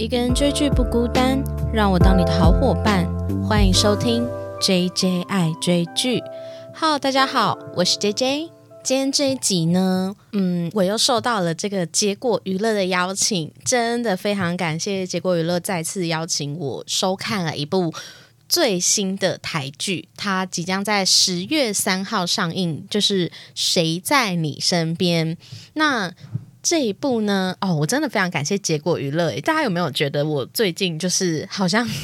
一个人追剧不孤单，让我当你的好伙伴。欢迎收听 J J 爱追剧。Hello，大家好，我是 J J。今天这一集呢，嗯，我又受到了这个结果娱乐的邀请，真的非常感谢结果娱乐再次邀请我收看了一部最新的台剧，它即将在十月三号上映，就是《谁在你身边》。那这一部呢，哦，我真的非常感谢结果娱乐。大家有没有觉得我最近就是好像？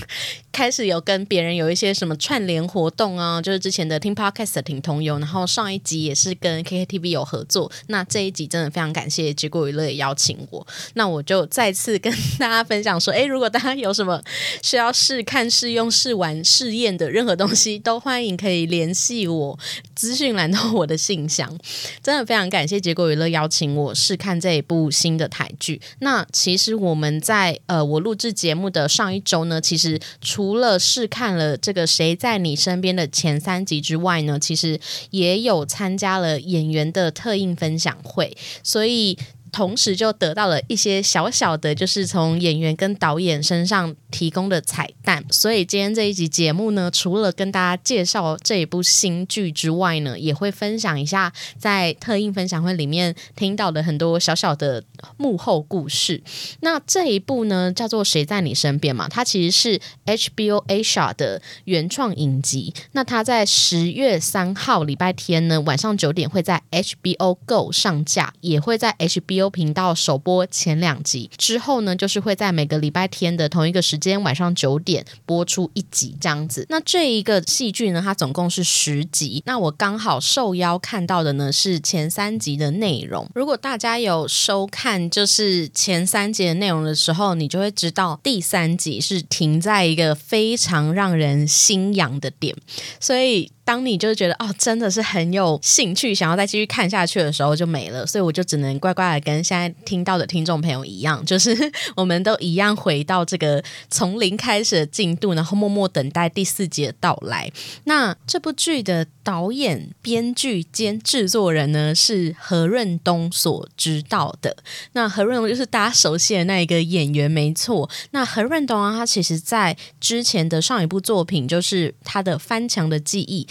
开始有跟别人有一些什么串联活动啊，就是之前的听 podcast 的挺同游，然后上一集也是跟 KKTV 有合作，那这一集真的非常感谢结果娱乐也邀请我，那我就再次跟 大家分享说，哎，如果大家有什么需要试看、试用、试玩、试验的任何东西，都欢迎可以联系我，资讯栏到我的信箱。真的非常感谢结果娱乐邀请我试看这部新的台剧。那其实我们在呃我录制节目的上一周呢，其实除了试看了这个《谁在你身边》的前三集之外呢，其实也有参加了演员的特映分享会，所以。同时就得到了一些小小的，就是从演员跟导演身上提供的彩蛋。所以今天这一集节目呢，除了跟大家介绍这一部新剧之外呢，也会分享一下在特映分享会里面听到的很多小小的幕后故事。那这一部呢，叫做《谁在你身边》嘛，它其实是 HBO Asia 的原创影集。那它在十月三号礼拜天呢晚上九点会在 HBO Go 上架，也会在 HBO。频道首播前两集之后呢，就是会在每个礼拜天的同一个时间晚上九点播出一集这样子。那这一个戏剧呢，它总共是十集。那我刚好受邀看到的呢是前三集的内容。如果大家有收看就是前三集的内容的时候，你就会知道第三集是停在一个非常让人心痒的点，所以。当你就是觉得哦，真的是很有兴趣，想要再继续看下去的时候，就没了。所以我就只能乖乖的跟现在听到的听众朋友一样，就是我们都一样回到这个从零开始的进度，然后默默等待第四集的到来。那这部剧的导演、编剧兼制作人呢，是何润东所知道的。那何润东就是大家熟悉的那一个演员，没错。那何润东啊，他其实在之前的上一部作品，就是他的《翻墙的记忆》。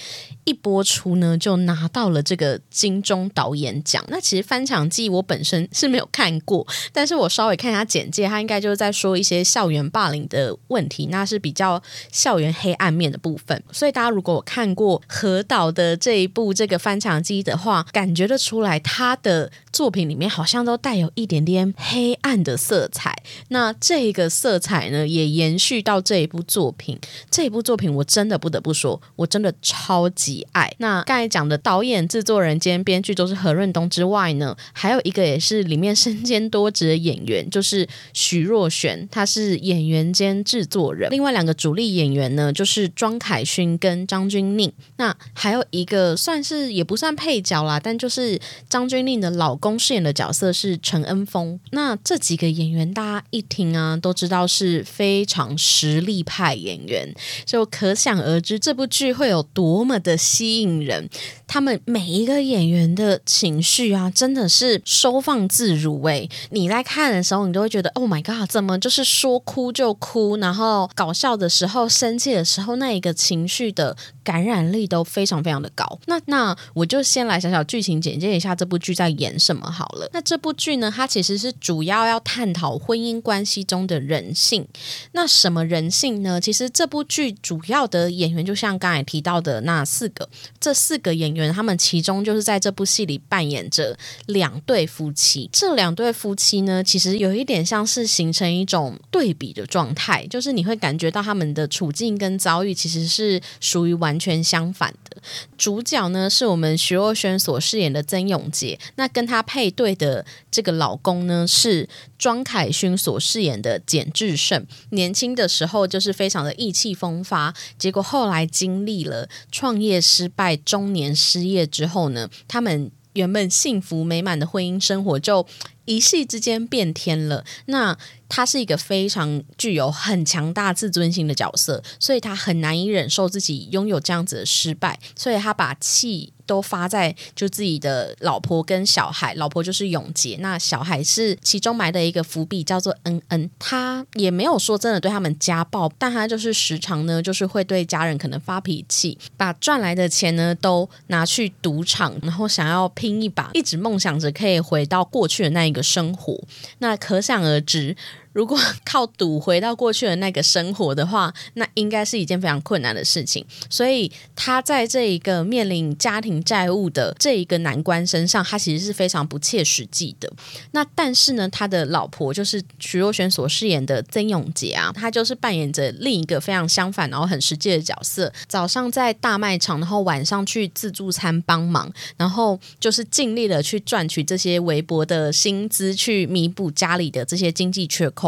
一播出呢，就拿到了这个金钟导演奖。那其实《翻墙记》我本身是没有看过，但是我稍微看一下简介，他应该就是在说一些校园霸凌的问题，那是比较校园黑暗面的部分。所以大家如果看过何导的这一部这个《翻墙记》的话，感觉得出来他的作品里面好像都带有一点点黑暗的色彩。那这个色彩呢，也延续到这一部作品。这一部作品我真的不得不说，我真的超。级爱那刚才讲的导演、制作人兼编剧都是何润东之外呢，还有一个也是里面身兼多职的演员，就是徐若瑄，他是演员兼制作人。另外两个主力演员呢，就是庄凯勋跟张钧甯。那还有一个算是也不算配角啦，但就是张钧甯的老公公饰演的角色是陈恩峰。那这几个演员大家一听啊，都知道是非常实力派演员，就可想而知这部剧会有多。么的吸引人！他们每一个演员的情绪啊，真的是收放自如。哎，你在看的时候，你都会觉得，Oh my god，怎么就是说哭就哭，然后搞笑的时候、生气的时候，那一个情绪的感染力都非常非常的高。那那我就先来小小剧情简介一下这部剧在演什么好了。那这部剧呢，它其实是主要要探讨婚姻关系中的人性。那什么人性呢？其实这部剧主要的演员，就像刚才提到的那。那四个，这四个演员，他们其中就是在这部戏里扮演着两对夫妻。这两对夫妻呢，其实有一点像是形成一种对比的状态，就是你会感觉到他们的处境跟遭遇其实是属于完全相反的。主角呢，是我们徐若瑄所饰演的曾永杰，那跟他配对的这个老公呢，是庄凯勋所饰演的简志胜。年轻的时候就是非常的意气风发，结果后来经历了。创业失败、中年失业之后呢，他们原本幸福美满的婚姻生活就一夕之间变天了。那他是一个非常具有很强大自尊心的角色，所以他很难以忍受自己拥有这样子的失败，所以他把气。都发在就自己的老婆跟小孩，老婆就是永杰，那小孩是其中埋的一个伏笔，叫做恩恩。他也没有说真的对他们家暴，但他就是时常呢，就是会对家人可能发脾气，把赚来的钱呢都拿去赌场，然后想要拼一把，一直梦想着可以回到过去的那一个生活。那可想而知。如果 靠赌回到过去的那个生活的话，那应该是一件非常困难的事情。所以他在这一个面临家庭债务的这一个难关身上，他其实是非常不切实际的。那但是呢，他的老婆就是徐若瑄所饰演的曾永杰啊，他就是扮演着另一个非常相反，然后很实际的角色。早上在大卖场，然后晚上去自助餐帮忙，然后就是尽力的去赚取这些微薄的薪资，去弥补家里的这些经济缺口。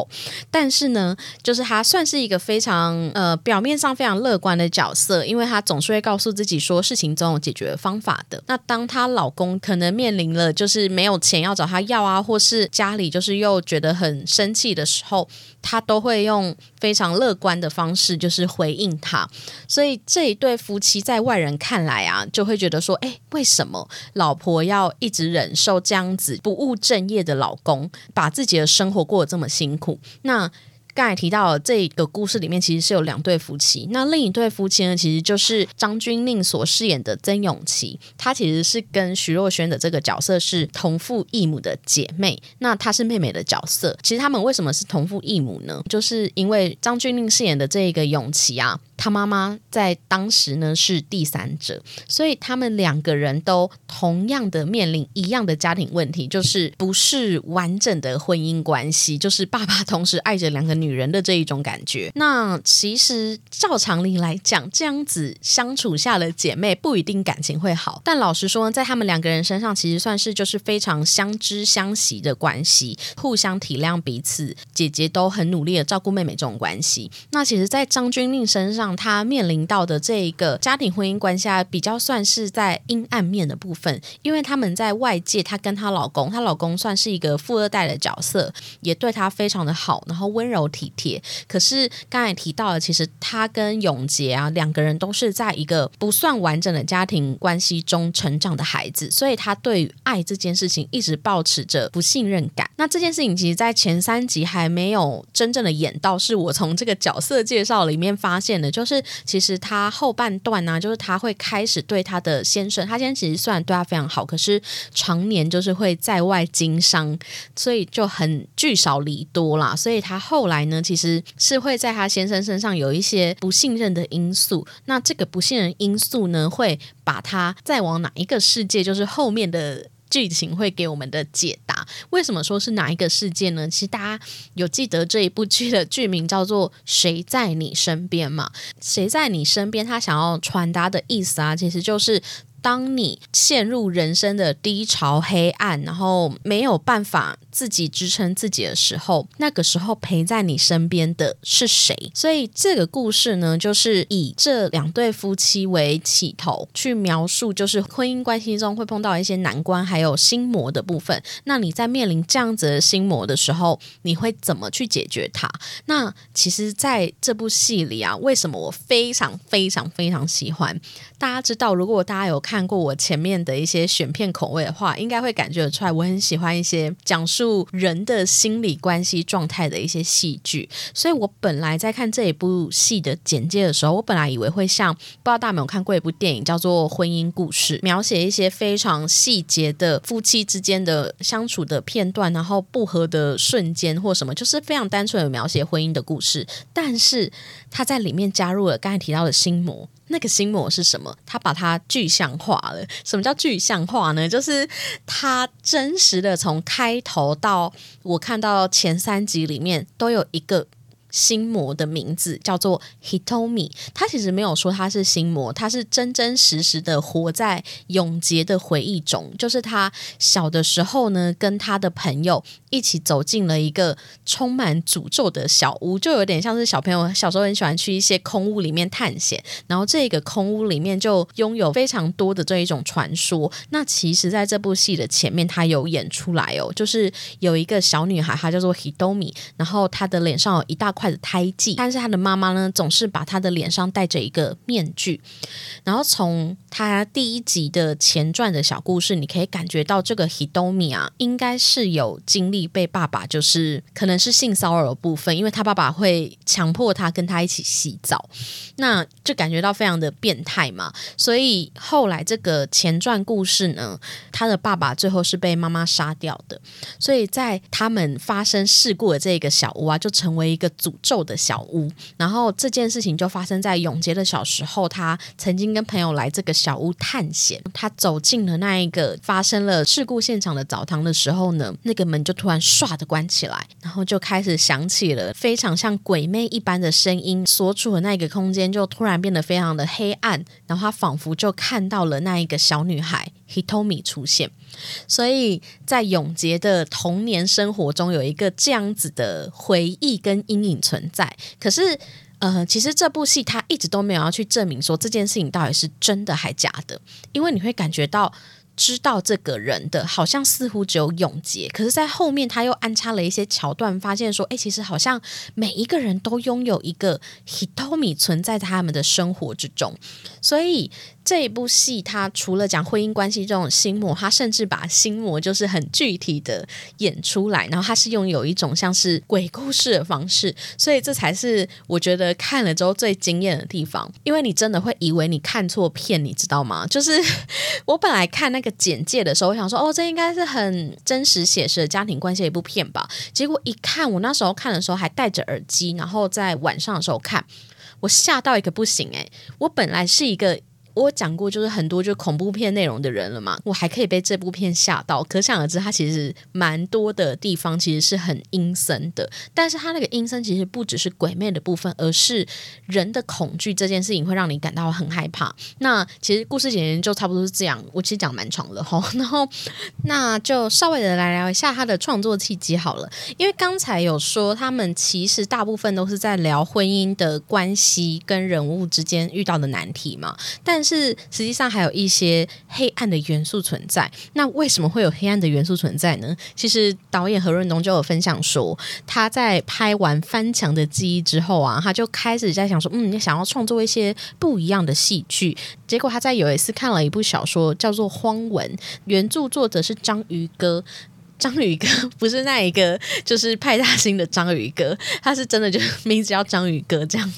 但是呢，就是他算是一个非常呃表面上非常乐观的角色，因为他总是会告诉自己说事情总有解决方法的。那当她老公可能面临了就是没有钱要找她要啊，或是家里就是又觉得很生气的时候，她都会用非常乐观的方式就是回应他。所以这一对夫妻在外人看来啊，就会觉得说，哎，为什么老婆要一直忍受这样子不务正业的老公，把自己的生活过得这么辛苦？那刚才提到这个故事里面，其实是有两对夫妻。那另一对夫妻呢，其实就是张钧甯所饰演的曾永琪，她其实是跟徐若瑄的这个角色是同父异母的姐妹。那她是妹妹的角色。其实他们为什么是同父异母呢？就是因为张钧甯饰演的这个永琪啊。他妈妈在当时呢是第三者，所以他们两个人都同样的面临一样的家庭问题，就是不是完整的婚姻关系，就是爸爸同时爱着两个女人的这一种感觉。那其实照常理来讲，这样子相处下的姐妹不一定感情会好，但老实说，在他们两个人身上，其实算是就是非常相知相惜的关系，互相体谅彼此，姐姐都很努力的照顾妹妹这种关系。那其实，在张钧甯身上。她面临到的这一个家庭婚姻关系，比较算是在阴暗面的部分，因为他们在外界，她跟她老公，她老公算是一个富二代的角色，也对她非常的好，然后温柔体贴。可是刚才提到的，其实她跟永杰啊两个人都是在一个不算完整的家庭关系中成长的孩子，所以她对于爱这件事情一直保持着不信任感。那这件事情其实，在前三集还没有真正的演到，是我从这个角色介绍里面发现的，就是其实他后半段呢，就是他会开始对他的先生，他先生其实虽然对他非常好，可是常年就是会在外经商，所以就很聚少离多啦。所以他后来呢，其实是会在他先生身上有一些不信任的因素。那这个不信任因素呢，会把他再往哪一个世界，就是后面的。剧情会给我们的解答，为什么说是哪一个事件呢？其实大家有记得这一部剧的剧名叫做《谁在你身边》吗？谁在你身边？他想要传达的意思啊，其实就是。当你陷入人生的低潮、黑暗，然后没有办法自己支撑自己的时候，那个时候陪在你身边的是谁？所以这个故事呢，就是以这两对夫妻为起头，去描述就是婚姻关系中会碰到一些难关，还有心魔的部分。那你在面临这样子的心魔的时候，你会怎么去解决它？那其实在这部戏里啊，为什么我非常非常非常喜欢？大家知道，如果大家有看。看过我前面的一些选片口味的话，应该会感觉得出来，我很喜欢一些讲述人的心理关系状态的一些戏剧。所以我本来在看这一部戏的简介的时候，我本来以为会像不知道大家有没有看过一部电影叫做《婚姻故事》，描写一些非常细节的夫妻之间的相处的片段，然后不和的瞬间或什么，就是非常单纯的描写婚姻的故事。但是他在里面加入了刚才提到的心魔。那个心魔是什么？他把它具象化了。什么叫具象化呢？就是他真实的从开头到我看到前三集里面都有一个。心魔的名字叫做 Hitomi。他其实没有说他是心魔，他是真真实实的活在永劫的回忆中。就是他小的时候呢，跟他的朋友一起走进了一个充满诅咒的小屋，就有点像是小朋友小时候很喜欢去一些空屋里面探险，然后这个空屋里面就拥有非常多的这一种传说。那其实，在这部戏的前面，他有演出来哦，就是有一个小女孩，她叫做 Hitomi，然后她的脸上有一大块的胎记，但是他的妈妈呢，总是把他的脸上戴着一个面具。然后从他第一集的前传的小故事，你可以感觉到这个 Hitomi 啊，应该是有经历被爸爸就是可能是性骚扰的部分，因为他爸爸会强迫他跟他一起洗澡，那就感觉到非常的变态嘛。所以后来这个前传故事呢，他的爸爸最后是被妈妈杀掉的，所以在他们发生事故的这个小屋啊，就成为一个诅咒的小屋。然后这件事情就发生在永杰的小时候，他曾经跟朋友来这个小屋探险，他走进了那一个发生了事故现场的澡堂的时候呢，那个门就突然唰的关起来，然后就开始响起了非常像鬼魅一般的声音，所处的那个空间就突然变得非常的黑暗，然后他仿佛就看到了那一个小女孩 Hitomi 出现。所以在永杰的童年生活中，有一个这样子的回忆跟阴影存在。可是，呃，其实这部戏他一直都没有要去证明说这件事情到底是真的还假的，因为你会感觉到知道这个人的好像似乎只有永杰，可是，在后面他又安插了一些桥段，发现说，哎，其实好像每一个人都拥有一个 Hitomi 存在他们的生活之中，所以。这一部戏，它除了讲婚姻关系这种心魔，它甚至把心魔就是很具体的演出来，然后它是用有一种像是鬼故事的方式，所以这才是我觉得看了之后最惊艳的地方。因为你真的会以为你看错片，你知道吗？就是我本来看那个简介的时候，我想说，哦，这应该是很真实写实的家庭关系的一部片吧。结果一看，我那时候看的时候还戴着耳机，然后在晚上的时候看，我吓到一个不行诶，我本来是一个。我讲过，就是很多就是恐怖片内容的人了嘛，我还可以被这部片吓到，可想而知，它其实蛮多的地方其实是很阴森的。但是它那个阴森其实不只是鬼魅的部分，而是人的恐惧这件事情会让你感到很害怕。那其实故事简言就差不多是这样，我其实讲蛮长的哈。然后那就稍微的来聊一下他的创作契机好了，因为刚才有说他们其实大部分都是在聊婚姻的关系跟人物之间遇到的难题嘛，但是实际上还有一些黑暗的元素存在。那为什么会有黑暗的元素存在呢？其实导演何润东就有分享说，他在拍完《翻墙的记忆》之后啊，他就开始在想说，嗯，你想要创作一些不一样的戏剧。结果他在有一次看了一部小说，叫做《荒文》，原著作者是章鱼哥。章鱼哥 不是那一个，就是派大星的章鱼哥，他是真的就 名字叫章鱼哥这样。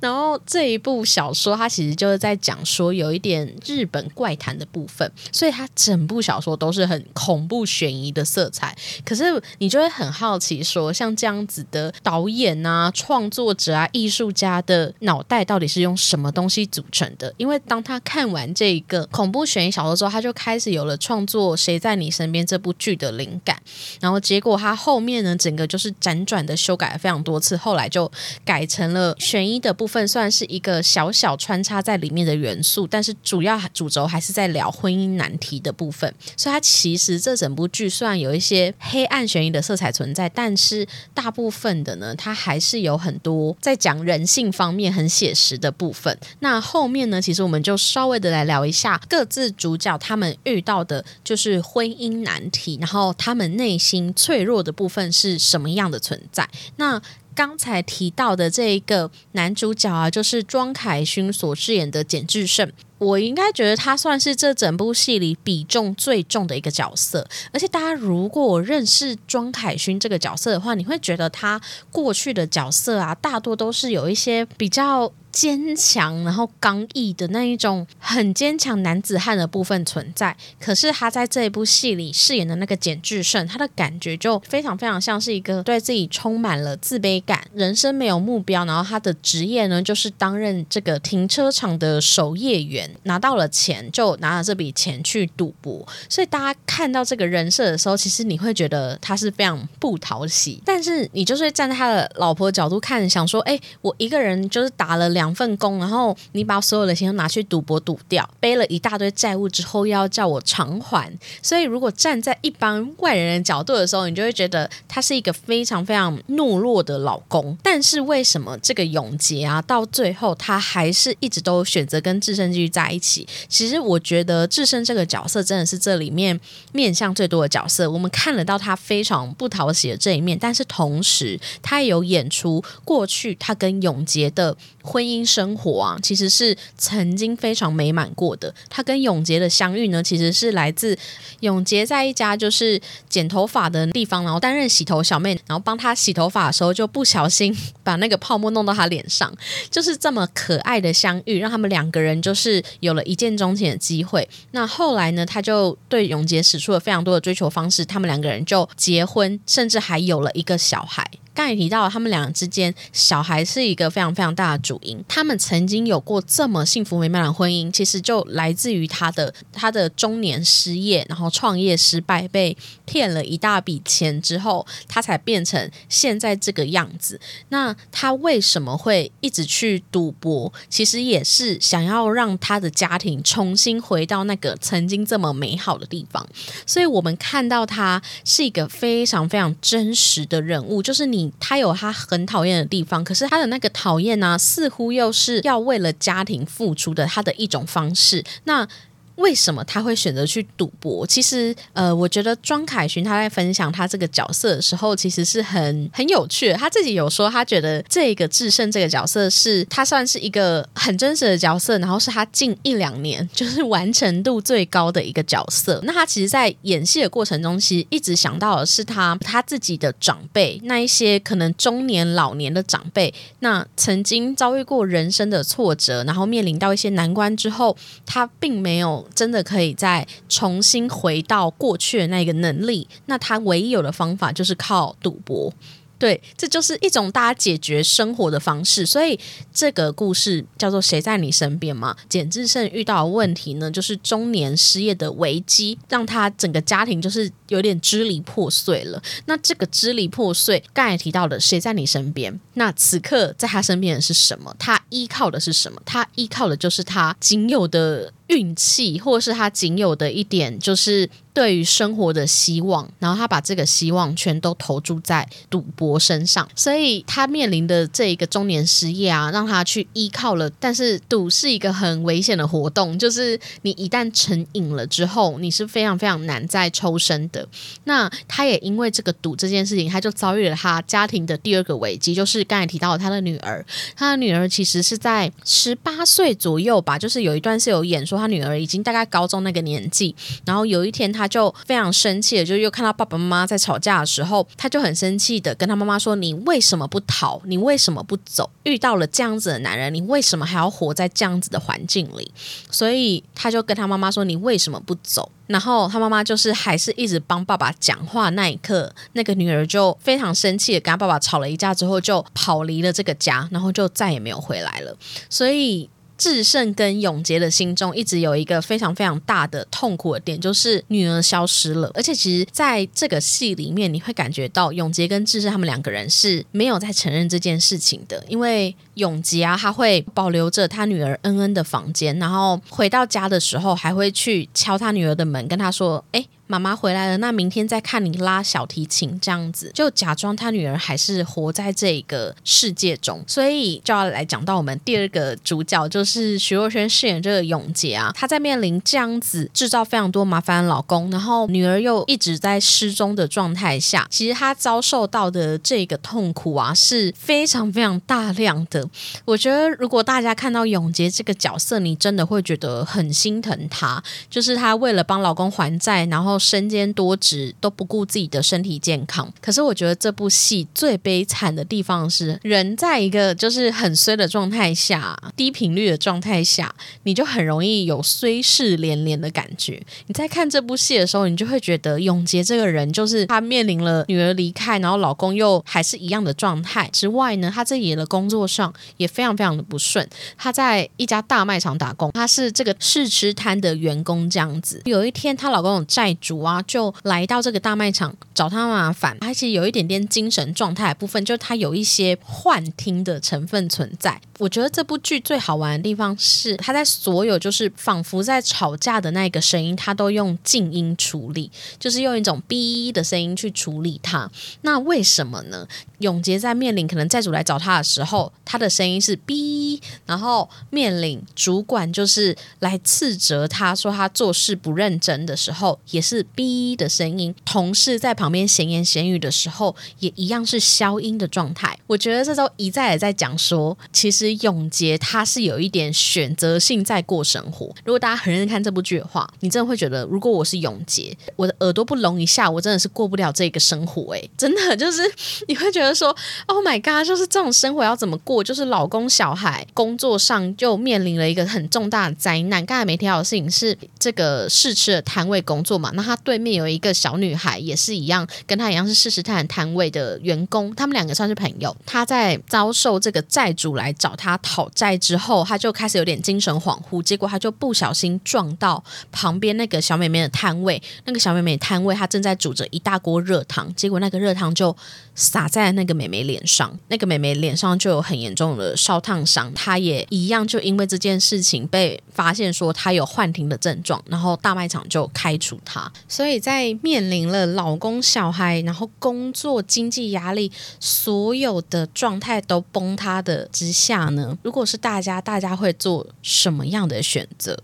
然后这一部小说，它其实就是在讲说有一点日本怪谈的部分，所以它整部小说都是很恐怖悬疑的色彩。可是你就会很好奇，说像这样子的导演啊、创作者啊、艺术家的脑袋到底是用什么东西组成的？因为当他看完这一个恐怖悬疑小说之后，他就开始有了创作《谁在你身边》这部剧的灵。感，然后结果他后面呢，整个就是辗转的修改了非常多次，后来就改成了悬疑的部分，算是一个小小穿插在里面的元素，但是主要主轴还是在聊婚姻难题的部分。所以它其实这整部剧虽然有一些黑暗悬疑的色彩存在，但是大部分的呢，它还是有很多在讲人性方面很写实的部分。那后面呢，其实我们就稍微的来聊一下各自主角他们遇到的就是婚姻难题，然后。他们内心脆弱的部分是什么样的存在？那刚才提到的这一个男主角啊，就是庄凯勋所饰演的简志胜。我应该觉得他算是这整部戏里比重最重的一个角色。而且大家如果认识庄凯勋这个角色的话，你会觉得他过去的角色啊，大多都是有一些比较。坚强，然后刚毅的那一种很坚强男子汉的部分存在。可是他在这一部戏里饰演的那个简志胜，他的感觉就非常非常像是一个对自己充满了自卑感，人生没有目标，然后他的职业呢就是担任这个停车场的守夜员。拿到了钱就拿了这笔钱去赌博，所以大家看到这个人设的时候，其实你会觉得他是非常不讨喜。但是你就是站在他的老婆角度看，想说，哎，我一个人就是打了两份工，然后你把所有的钱都拿去赌博赌掉，背了一大堆债务之后，又要叫我偿还。所以如果站在一般外人的角度的时候，你就会觉得他是一个非常非常懦弱的老公。但是为什么这个永杰啊，到最后他还是一直都选择跟智胜继续在一起？其实我觉得智深这个角色真的是这里面面相最多的角色。我们看得到他非常不讨喜的这一面，但是同时他也有演出过去他跟永杰的婚姻生活啊，其实是曾经非常美满过的。他跟永杰的相遇呢，其实是来自永杰在一家就是剪头发的地方，然后担任洗头小妹，然后帮他洗头发的时候就不小心把那个泡沫弄到他脸上，就是这么可爱的相遇，让他们两个人就是有了一见钟情的机会。那后来呢，他就对永杰使出了非常多的追求方式，他们两个人就结婚，甚至还有了一个小孩。刚才提到，他们两个之间小孩是一个非常非常大的主因。他们曾经有过这么幸福美满的婚姻，其实就来自于他的他的中年失业，然后创业失败，被骗了一大笔钱之后，他才变成现在这个样子。那他为什么会一直去赌博？其实也是想要让他的家庭重新回到那个曾经这么美好的地方。所以我们看到他是一个非常非常真实的人物，就是你。他有他很讨厌的地方，可是他的那个讨厌呢，似乎又是要为了家庭付出的他的一种方式。那。为什么他会选择去赌博？其实，呃，我觉得庄凯勋他在分享他这个角色的时候，其实是很很有趣。他自己有说，他觉得这个智胜这个角色是他算是一个很真实的角色，然后是他近一两年就是完成度最高的一个角色。那他其实，在演戏的过程中，其实一直想到的是他他自己的长辈，那一些可能中年老年的长辈，那曾经遭遇过人生的挫折，然后面临到一些难关之后，他并没有。真的可以再重新回到过去的那个能力，那他唯一有的方法就是靠赌博。对，这就是一种大家解决生活的方式。所以这个故事叫做“谁在你身边”嘛。简志胜遇到的问题呢，就是中年失业的危机，让他整个家庭就是有点支离破碎了。那这个支离破碎，刚才提到的“谁在你身边”，那此刻在他身边的是什么？他依靠的是什么？他依靠的就是他仅有的。运气，或是他仅有的一点，就是对于生活的希望，然后他把这个希望全都投注在赌博身上，所以他面临的这一个中年失业啊，让他去依靠了。但是赌是一个很危险的活动，就是你一旦成瘾了之后，你是非常非常难再抽身的。那他也因为这个赌这件事情，他就遭遇了他家庭的第二个危机，就是刚才提到他的女儿。他的女儿其实是在十八岁左右吧，就是有一段是有演说。说他女儿已经大概高中那个年纪，然后有一天他就非常生气的，就又看到爸爸妈妈在吵架的时候，他就很生气的跟他妈妈说：“你为什么不逃？你为什么不走？遇到了这样子的男人，你为什么还要活在这样子的环境里？”所以他就跟他妈妈说：“你为什么不走？”然后他妈妈就是还是一直帮爸爸讲话。那一刻，那个女儿就非常生气的跟他爸爸吵了一架之后，就跑离了这个家，然后就再也没有回来了。所以。智胜跟永杰的心中一直有一个非常非常大的痛苦的点，就是女儿消失了。而且其实在这个戏里面，你会感觉到永杰跟智胜他们两个人是没有在承认这件事情的，因为永杰啊，他会保留着他女儿恩恩的房间，然后回到家的时候还会去敲他女儿的门，跟他说：“哎。”妈妈回来了，那明天再看你拉小提琴这样子，就假装他女儿还是活在这个世界中，所以就要来讲到我们第二个主角，就是徐若瑄饰演这个永杰啊，她在面临这样子制造非常多麻烦的老公，然后女儿又一直在失踪的状态下，其实她遭受到的这个痛苦啊是非常非常大量的。我觉得如果大家看到永杰这个角色，你真的会觉得很心疼他，就是他为了帮老公还债，然后。身兼多职，都不顾自己的身体健康。可是我觉得这部戏最悲惨的地方是，人在一个就是很衰的状态下，低频率的状态下，你就很容易有衰事连连的感觉。你在看这部戏的时候，你就会觉得永杰这个人，就是他面临了女儿离开，然后老公又还是一样的状态之外呢，他自己的工作上也非常非常的不顺。他在一家大卖场打工，他是这个试吃摊的员工这样子。有一天，她老公有债主啊，就来到这个大卖场找他麻烦。而且有一点点精神状态的部分，就是他有一些幻听的成分存在。我觉得这部剧最好玩的地方是，他在所有就是仿佛在吵架的那个声音，他都用静音处理，就是用一种哔的声音去处理它。那为什么呢？永杰在面临可能债主来找他的时候，他的声音是哔，然后面临主管就是来斥责他说他做事不认真的时候，也是哔的声音。同事在旁旁边闲言闲语的时候，也一样是消音的状态。我觉得这都一再的在讲说，其实。永杰他是有一点选择性在过生活。如果大家很认真看这部剧的话，你真的会觉得，如果我是永杰，我的耳朵不聋一下，我真的是过不了这个生活。哎，真的就是 你会觉得说，Oh my god，就是这种生活要怎么过？就是老公、小孩、工作上就面临了一个很重大的灾难。刚才没提到的事情是这个试吃的摊位工作嘛？那他对面有一个小女孩，也是一样，跟他一样是试吃摊摊位的员工，他们两个算是朋友。他在遭受这个债主来找。他讨债之后，他就开始有点精神恍惚，结果他就不小心撞到旁边那个小妹妹的摊位。那个小妹妹摊位，她正在煮着一大锅热汤，结果那个热汤就洒在那个妹妹脸上，那个妹妹脸上就有很严重的烧烫伤。她也一样，就因为这件事情被发现说他有幻听的症状，然后大卖场就开除他。所以在面临了老公、小孩，然后工作、经济压力，所有的状态都崩塌的之下。呢？如果是大家，大家会做什么样的选择？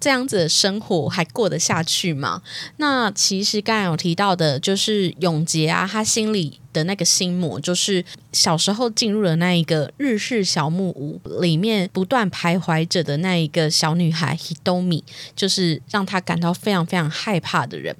这样子的生活还过得下去吗？那其实刚才有提到的，就是永杰啊，他心里的那个心魔，就是小时候进入了那一个日式小木屋里面，不断徘徊着的那一个小女孩 Hitomi，就是让他感到非常非常害怕的人。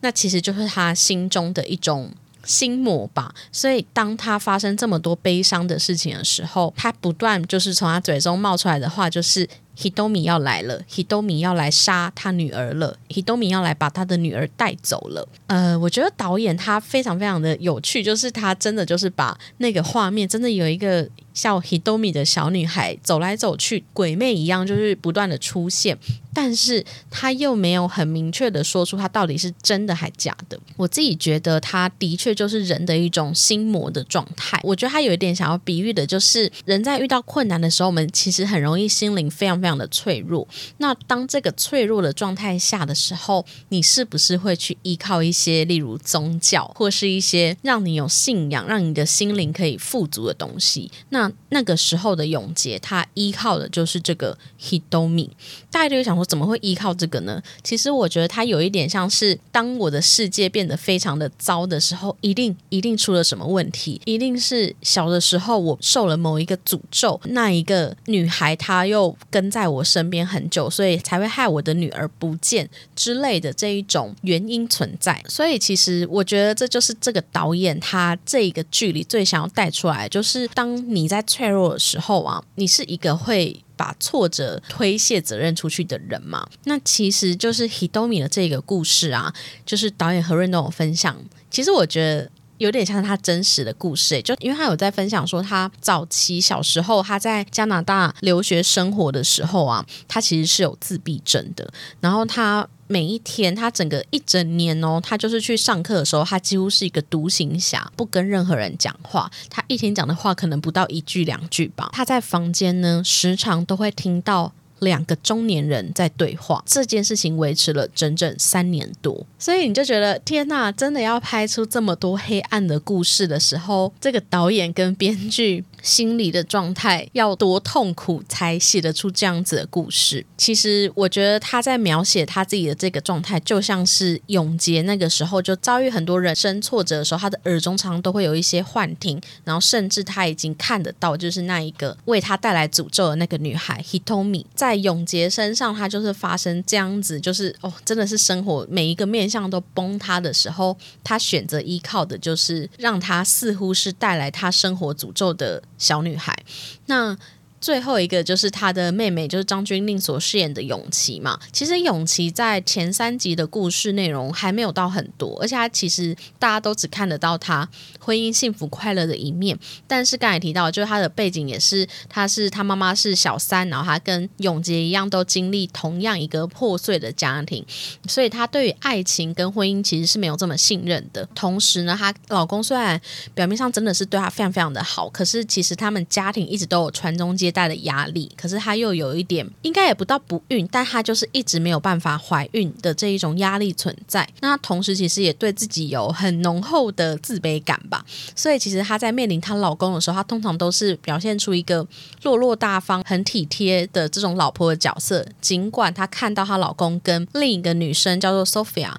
那其实就是他心中的一种。心魔吧，所以当他发生这么多悲伤的事情的时候，他不断就是从他嘴中冒出来的话就是。Hitomi 要来了，Hitomi 要来杀他女儿了，Hitomi 要来把他的女儿带走了。呃，我觉得导演他非常非常的有趣，就是他真的就是把那个画面，真的有一个像 Hitomi 的小女孩走来走去，鬼魅一样，就是不断的出现，但是他又没有很明确的说出他到底是真的还假的。我自己觉得他的确就是人的一种心魔的状态。我觉得他有一点想要比喻的，就是人在遇到困难的时候，我们其实很容易心灵非常。非常的脆弱。那当这个脆弱的状态下的时候，你是不是会去依靠一些，例如宗教，或是一些让你有信仰、让你的心灵可以富足的东西？那那个时候的永杰，他依靠的就是这个 Hitomi。大家就会想说，怎么会依靠这个呢？其实我觉得他有一点像是，当我的世界变得非常的糟的时候，一定一定出了什么问题，一定是小的时候我受了某一个诅咒，那一个女孩她又跟。在我身边很久，所以才会害我的女儿不见之类的这一种原因存在。所以其实我觉得这就是这个导演他这一个剧里最想要带出来，就是当你在脆弱的时候啊，你是一个会把挫折推卸责任出去的人嘛？那其实就是 Hitomi 的这个故事啊，就是导演何润都有分享。其实我觉得。有点像他真实的故事，就因为他有在分享说，他早期小时候他在加拿大留学生活的时候啊，他其实是有自闭症的。然后他每一天，他整个一整年哦，他就是去上课的时候，他几乎是一个独行侠，不跟任何人讲话。他一天讲的话可能不到一句两句吧。他在房间呢，时常都会听到。两个中年人在对话，这件事情维持了整整三年多，所以你就觉得天呐，真的要拍出这么多黑暗的故事的时候，这个导演跟编剧心理的状态要多痛苦才写得出这样子的故事。其实我觉得他在描写他自己的这个状态，就像是永杰那个时候就遭遇很多人生挫折的时候，他的耳中常常都会有一些幻听，然后甚至他已经看得到，就是那一个为他带来诅咒的那个女孩 Hitomi，在永杰身上，他就是发生这样子，就是哦，真的是生活每一个面向都崩塌的时候，他选择依靠的就是让他似乎是带来他生活诅咒的小女孩。那最后一个就是他的妹妹，就是张钧甯所饰演的永琪嘛。其实永琪在前三集的故事内容还没有到很多，而且他其实大家都只看得到他婚姻幸福快乐的一面。但是刚才提到，就是他的背景也是，他是他妈妈是小三，然后他跟永杰一样都经历同样一个破碎的家庭，所以他对于爱情跟婚姻其实是没有这么信任的。同时呢，她老公虽然表面上真的是对她非常非常的好，可是其实他们家庭一直都有传宗接。带的压力，可是她又有一点，应该也不到不孕，但她就是一直没有办法怀孕的这一种压力存在。那同时其实也对自己有很浓厚的自卑感吧。所以其实她在面临她老公的时候，她通常都是表现出一个落落大方、很体贴的这种老婆的角色。尽管她看到她老公跟另一个女生叫做 Sophia，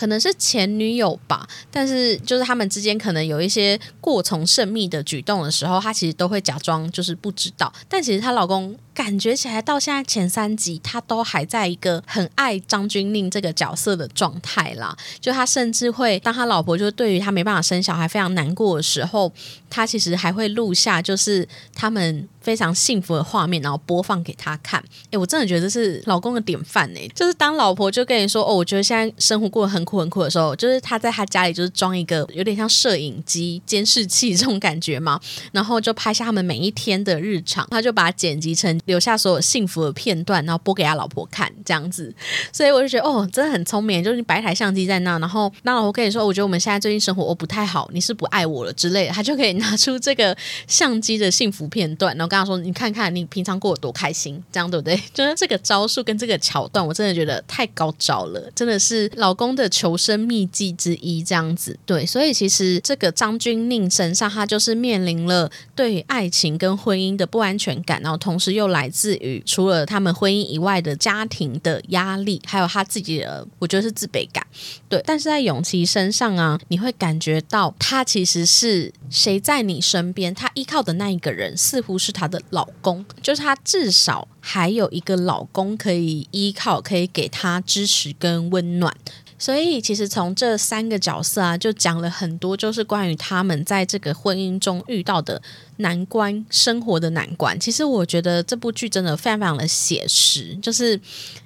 可能是前女友吧，但是就是他们之间可能有一些过从甚密的举动的时候，她其实都会假装就是不知道，但。其实她老公感觉起来到现在前三集，他都还在一个很爱张钧甯这个角色的状态啦。就他甚至会当他老婆就对于他没办法生小孩非常难过的时候，他其实还会录下就是他们。非常幸福的画面，然后播放给他看。哎，我真的觉得是老公的典范哎，就是当老婆就跟你说哦，我觉得现在生活过得很苦很苦的时候，就是他在他家里就是装一个有点像摄影机、监视器这种感觉嘛，然后就拍下他们每一天的日常，他就把它剪辑成留下所有幸福的片段，然后播给他老婆看这样子。所以我就觉得哦，真的很聪明，就是你摆一台相机在那，然后那老婆跟你说，我觉得我们现在最近生活我不太好，你是不爱我了之类的，他就可以拿出这个相机的幸福片段，然后。跟他说：“你看看你平常过得多开心，这样对不对？就是这个招数跟这个桥段，我真的觉得太高招了，真的是老公的求生秘籍之一。这样子，对，所以其实这个张钧甯身上，他就是面临了对爱情跟婚姻的不安全感，然后同时又来自于除了他们婚姻以外的家庭的压力，还有他自己的，我觉得是自卑感。对，但是在永琪身上啊，你会感觉到他其实是谁在你身边，他依靠的那一个人，似乎是他。”的老公，就是他至少还有一个老公可以依靠，可以给他支持跟温暖。所以，其实从这三个角色啊，就讲了很多，就是关于他们在这个婚姻中遇到的难关、生活的难关。其实，我觉得这部剧真的非常非常的写实，就是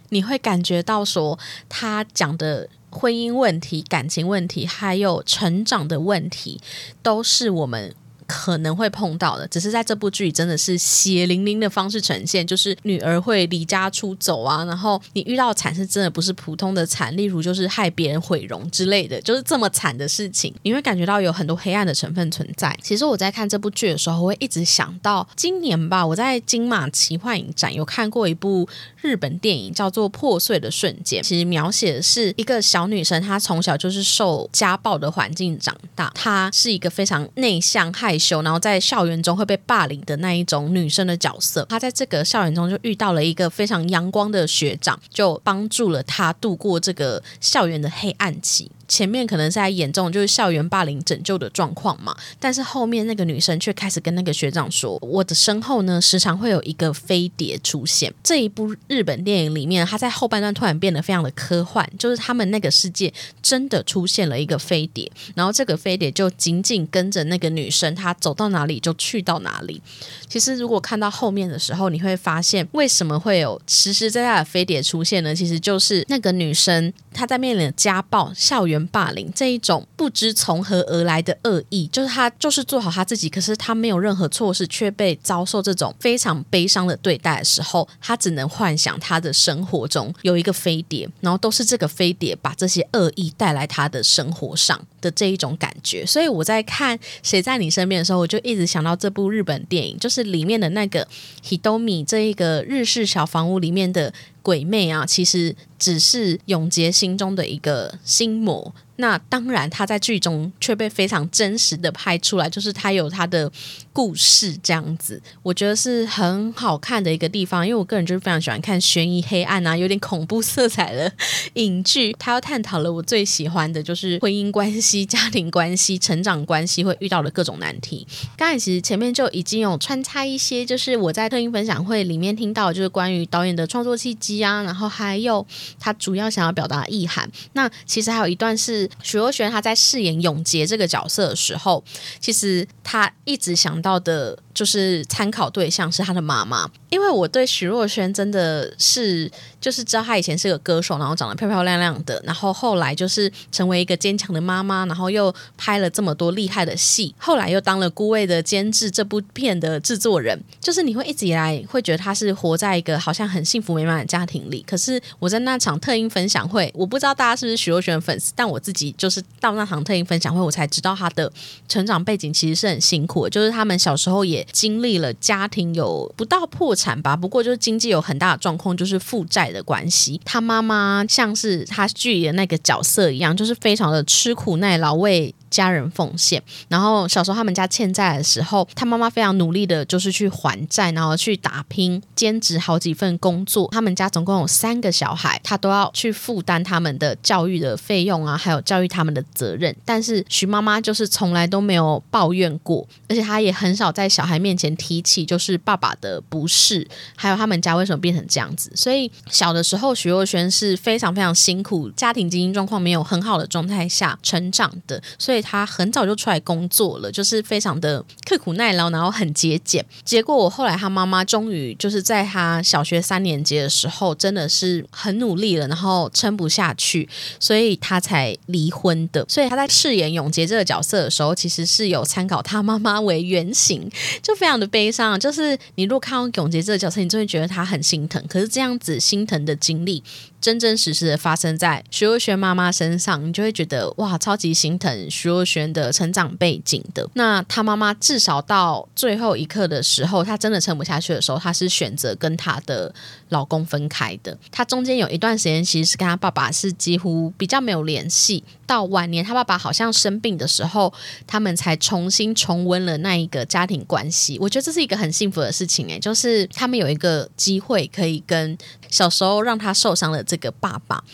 你会感觉到说，他讲的婚姻问题、感情问题，还有成长的问题，都是我们。可能会碰到的，只是在这部剧真的是血淋淋的方式呈现，就是女儿会离家出走啊，然后你遇到惨是真的不是普通的惨，例如就是害别人毁容之类的，就是这么惨的事情，你会感觉到有很多黑暗的成分存在。其实我在看这部剧的时候，我会一直想到今年吧，我在金马奇幻影展有看过一部日本电影，叫做《破碎的瞬间》，其实描写的是一个小女生，她从小就是受家暴的环境长大，她是一个非常内向害。害羞，然后在校园中会被霸凌的那一种女生的角色，她在这个校园中就遇到了一个非常阳光的学长，就帮助了她度过这个校园的黑暗期。前面可能在演这种就是校园霸凌拯救的状况嘛，但是后面那个女生却开始跟那个学长说：“我的身后呢，时常会有一个飞碟出现。”这一部日本电影里面，他在后半段突然变得非常的科幻，就是他们那个世界真的出现了一个飞碟，然后这个飞碟就紧紧跟着那个女生，她走到哪里就去到哪里。其实如果看到后面的时候，你会发现为什么会有实实在在的飞碟出现呢？其实就是那个女生她在面临家暴、校园。霸凌这一种不知从何而来的恶意，就是他就是做好他自己，可是他没有任何错事，却被遭受这种非常悲伤的对待的时候，他只能幻想他的生活中有一个飞碟，然后都是这个飞碟把这些恶意带来他的生活上的这一种感觉。所以我在看《谁在你身边》的时候，我就一直想到这部日本电影，就是里面的那个 Hidomi 这一个日式小房屋里面的。鬼魅啊，其实只是永杰心中的一个心魔。那当然，他在剧中却被非常真实的拍出来，就是他有他的故事这样子，我觉得是很好看的一个地方。因为我个人就是非常喜欢看悬疑、黑暗啊，有点恐怖色彩的影剧。他要探讨了我最喜欢的就是婚姻关系、家庭关系、成长关系会遇到的各种难题。刚才其实前面就已经有穿插一些，就是我在特映分享会里面听到，就是关于导演的创作契机啊，然后还有他主要想要表达的意涵。那其实还有一段是。许若璇她在饰演永杰这个角色的时候，其实她一直想到的。就是参考对象是他的妈妈，因为我对徐若瑄真的是就是知道她以前是个歌手，然后长得漂漂亮亮的，然后后来就是成为一个坚强的妈妈，然后又拍了这么多厉害的戏，后来又当了孤味的监制这部片的制作人，就是你会一直以来会觉得她是活在一个好像很幸福美满的家庭里。可是我在那场特映分享会，我不知道大家是不是许若瑄的粉丝，但我自己就是到那场特映分享会，我才知道她的成长背景其实是很辛苦的，就是他们小时候也。经历了家庭有不到破产吧，不过就是经济有很大的状况，就是负债的关系。他妈妈像是他剧里的那个角色一样，就是非常的吃苦耐劳，为。家人奉献，然后小时候他们家欠债的时候，他妈妈非常努力的，就是去还债，然后去打拼，兼职好几份工作。他们家总共有三个小孩，他都要去负担他们的教育的费用啊，还有教育他们的责任。但是徐妈妈就是从来都没有抱怨过，而且她也很少在小孩面前提起就是爸爸的不是，还有他们家为什么变成这样子。所以小小的时候，徐若瑄是非常非常辛苦，家庭经济状况没有很好的状态下成长的，所以。她很早就出来工作了，就是非常的刻苦耐劳，然后很节俭。结果我后来她妈妈终于就是在她小学三年级的时候，真的是很努力了，然后撑不下去，所以她才离婚的。所以她在饰演永杰这个角色的时候，其实是有参考他妈妈为原型，就非常的悲伤。就是你如果看到永杰这个角色，你就会觉得他很心疼。可是这样子心疼的经历。真真实实的发生在徐若瑄妈妈身上，你就会觉得哇，超级心疼徐若瑄的成长背景的。那她妈妈至少到最后一刻的时候，她真的撑不下去的时候，她是选择跟她的老公分开的。她中间有一段时间其实是跟她爸爸是几乎比较没有联系，到晚年她爸爸好像生病的时候，他们才重新重温了那一个家庭关系。我觉得这是一个很幸福的事情诶，就是他们有一个机会可以跟小时候让他受伤的。这这个爸爸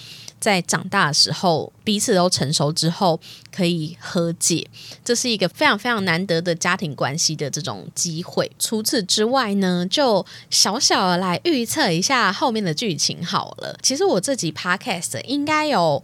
在长大的时候，彼此都成熟之后，可以和解，这是一个非常非常难得的家庭关系的这种机会。除此之外呢，就小小的来预测一下后面的剧情好了。其实我这集 podcast 应该有。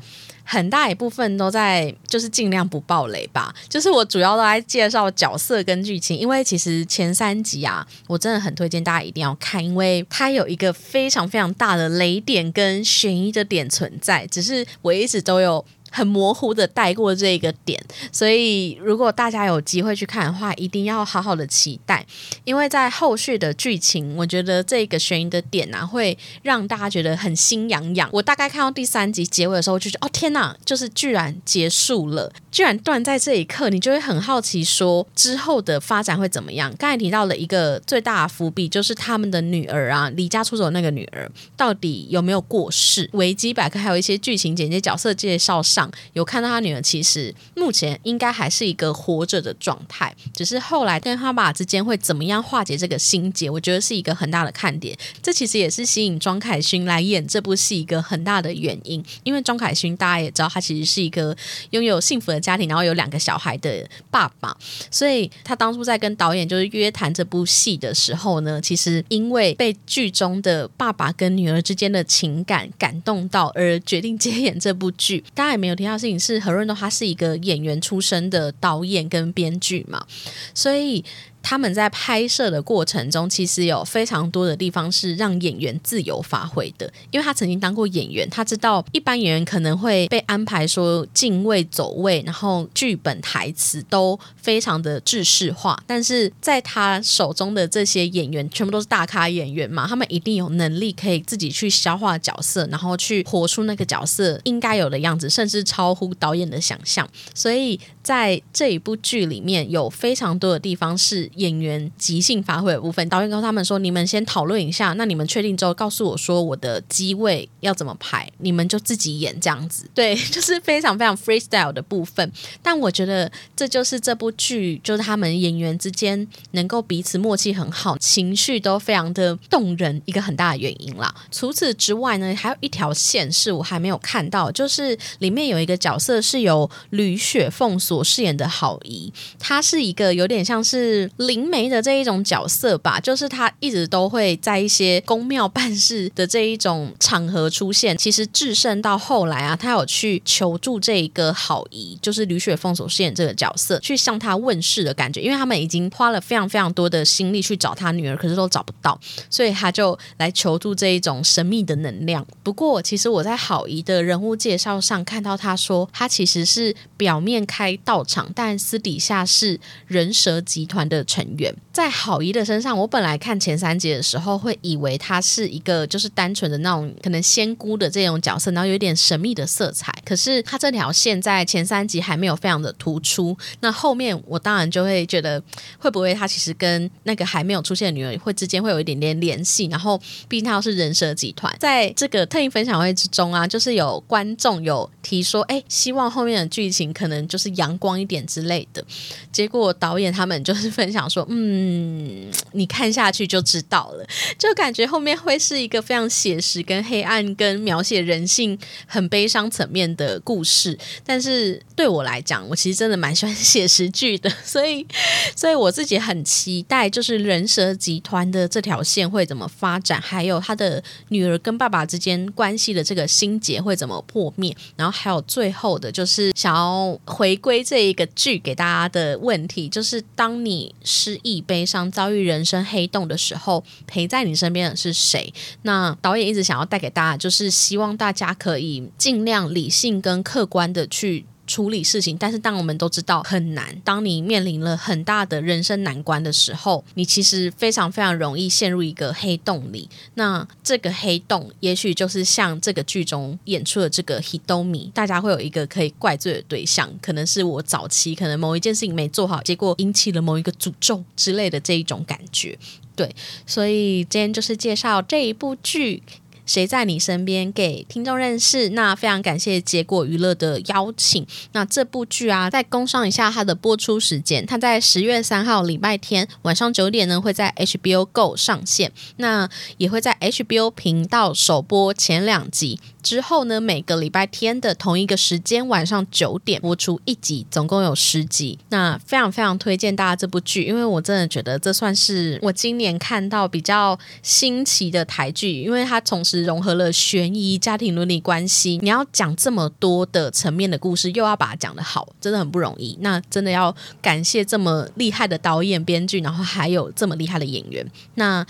很大一部分都在就是尽量不爆雷吧，就是我主要都在介绍角色跟剧情，因为其实前三集啊，我真的很推荐大家一定要看，因为它有一个非常非常大的雷点跟悬疑的点存在，只是我一直都有。很模糊的带过这个点，所以如果大家有机会去看的话，一定要好好的期待，因为在后续的剧情，我觉得这个悬疑的点啊，会让大家觉得很心痒痒。我大概看到第三集结尾的时候，就觉得哦天哪，就是居然结束了，居然断在这一刻，你就会很好奇说之后的发展会怎么样。刚才提到了一个最大的伏笔，就是他们的女儿啊，离家出走那个女儿到底有没有过世？维基百科还有一些剧情简介、角色介绍上。有看到他女儿，其实目前应该还是一个活着的状态，只是后来跟他爸之间会怎么样化解这个心结，我觉得是一个很大的看点。这其实也是吸引庄凯勋来演这部戏一个很大的原因，因为庄凯勋大家也知道，他其实是一个拥有幸福的家庭，然后有两个小孩的爸爸，所以他当初在跟导演就是约谈这部戏的时候呢，其实因为被剧中的爸爸跟女儿之间的情感感动到，而决定接演这部剧。大家也没有。提到事情是何润东，他是一个演员出身的导演跟编剧嘛，所以。他们在拍摄的过程中，其实有非常多的地方是让演员自由发挥的。因为他曾经当过演员，他知道一般演员可能会被安排说进位、走位，然后剧本台词都非常的制式化。但是在他手中的这些演员，全部都是大咖演员嘛，他们一定有能力可以自己去消化角色，然后去活出那个角色应该有的样子，甚至超乎导演的想象。所以在这一部剧里面有非常多的地方是。演员即兴发挥的部分。导演告诉他们说：“你们先讨论一下，那你们确定之后告诉我说我的机位要怎么排，你们就自己演这样子。”对，就是非常非常 freestyle 的部分。但我觉得这就是这部剧，就是他们演员之间能够彼此默契很好，情绪都非常的动人，一个很大的原因啦。除此之外呢，还有一条线是我还没有看到，就是里面有一个角色是由吕雪凤所饰演的好姨，她是一个有点像是灵媒的这一种角色吧，就是他一直都会在一些宫庙办事的这一种场合出现。其实智胜到后来啊，他有去求助这一个好姨，就是吕雪凤所饰演这个角色，去向他问世的感觉，因为他们已经花了非常非常多的心力去找他女儿，可是都找不到，所以他就来求助这一种神秘的能量。不过，其实我在好姨的人物介绍上看到他说，他其实是表面开道场，但私底下是人蛇集团的成员。在郝姨的身上，我本来看前三集的时候，会以为他是一个就是单纯的那种可能仙姑的这种角色，然后有点神秘的色彩。可是他这条线在前三集还没有非常的突出，那后面我当然就会觉得，会不会他其实跟那个还没有出现的女儿会之间会有一点点联系？然后毕竟他是人蛇集团，在这个特映分享会之中啊，就是有观众有提说，哎，希望后面的剧情可能就是阳光一点之类的。结果导演他们就是分享说，嗯，嗯 你看下去就知道了，就感觉后面会是一个非常写实、跟黑暗、跟描写人性很悲伤层面的故事。但是对我来讲，我其实真的蛮喜欢 写实剧的，所以，所以我自己很期待，就是人蛇集团的这条线会怎么发展，还有他的女儿跟爸爸之间关系的这个心结会怎么破灭，然后还有最后的，就是想要回归这一个剧给大家的问题，就是当你失忆被、悲伤、遭遇人生黑洞的时候，陪在你身边的是谁？那导演一直想要带给大家，就是希望大家可以尽量理性跟客观的去。处理事情，但是当我们都知道很难，当你面临了很大的人生难关的时候，你其实非常非常容易陷入一个黑洞里。那这个黑洞，也许就是像这个剧中演出的这个 Hidomi，大家会有一个可以怪罪的对象，可能是我早期可能某一件事情没做好，结果引起了某一个诅咒之类的这一种感觉。对，所以今天就是介绍这一部剧。谁在你身边？给听众认识。那非常感谢结果娱乐的邀请。那这部剧啊，再工商一下它的播出时间。它在十月三号礼拜天晚上九点呢，会在 HBO Go 上线。那也会在 HBO 频道首播前两集。之后呢，每个礼拜天的同一个时间晚上九点播出一集，总共有十集。那非常非常推荐大家这部剧，因为我真的觉得这算是我今年看到比较新奇的台剧，因为它同时融合了悬疑、家庭伦理关系。你要讲这么多的层面的故事，又要把它讲得好，真的很不容易。那真的要感谢这么厉害的导演、编剧，然后还有这么厉害的演员。那。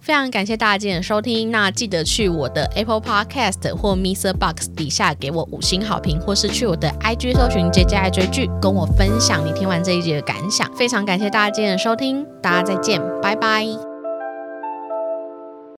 非常感谢大家今天的收听，那记得去我的 Apple Podcast 或 Mr. Box 底下给我五星好评，或是去我的 IG 搜寻 J J 爱追剧，跟我分享你听完这一集的感想。非常感谢大家今天的收听，大家再见，拜拜。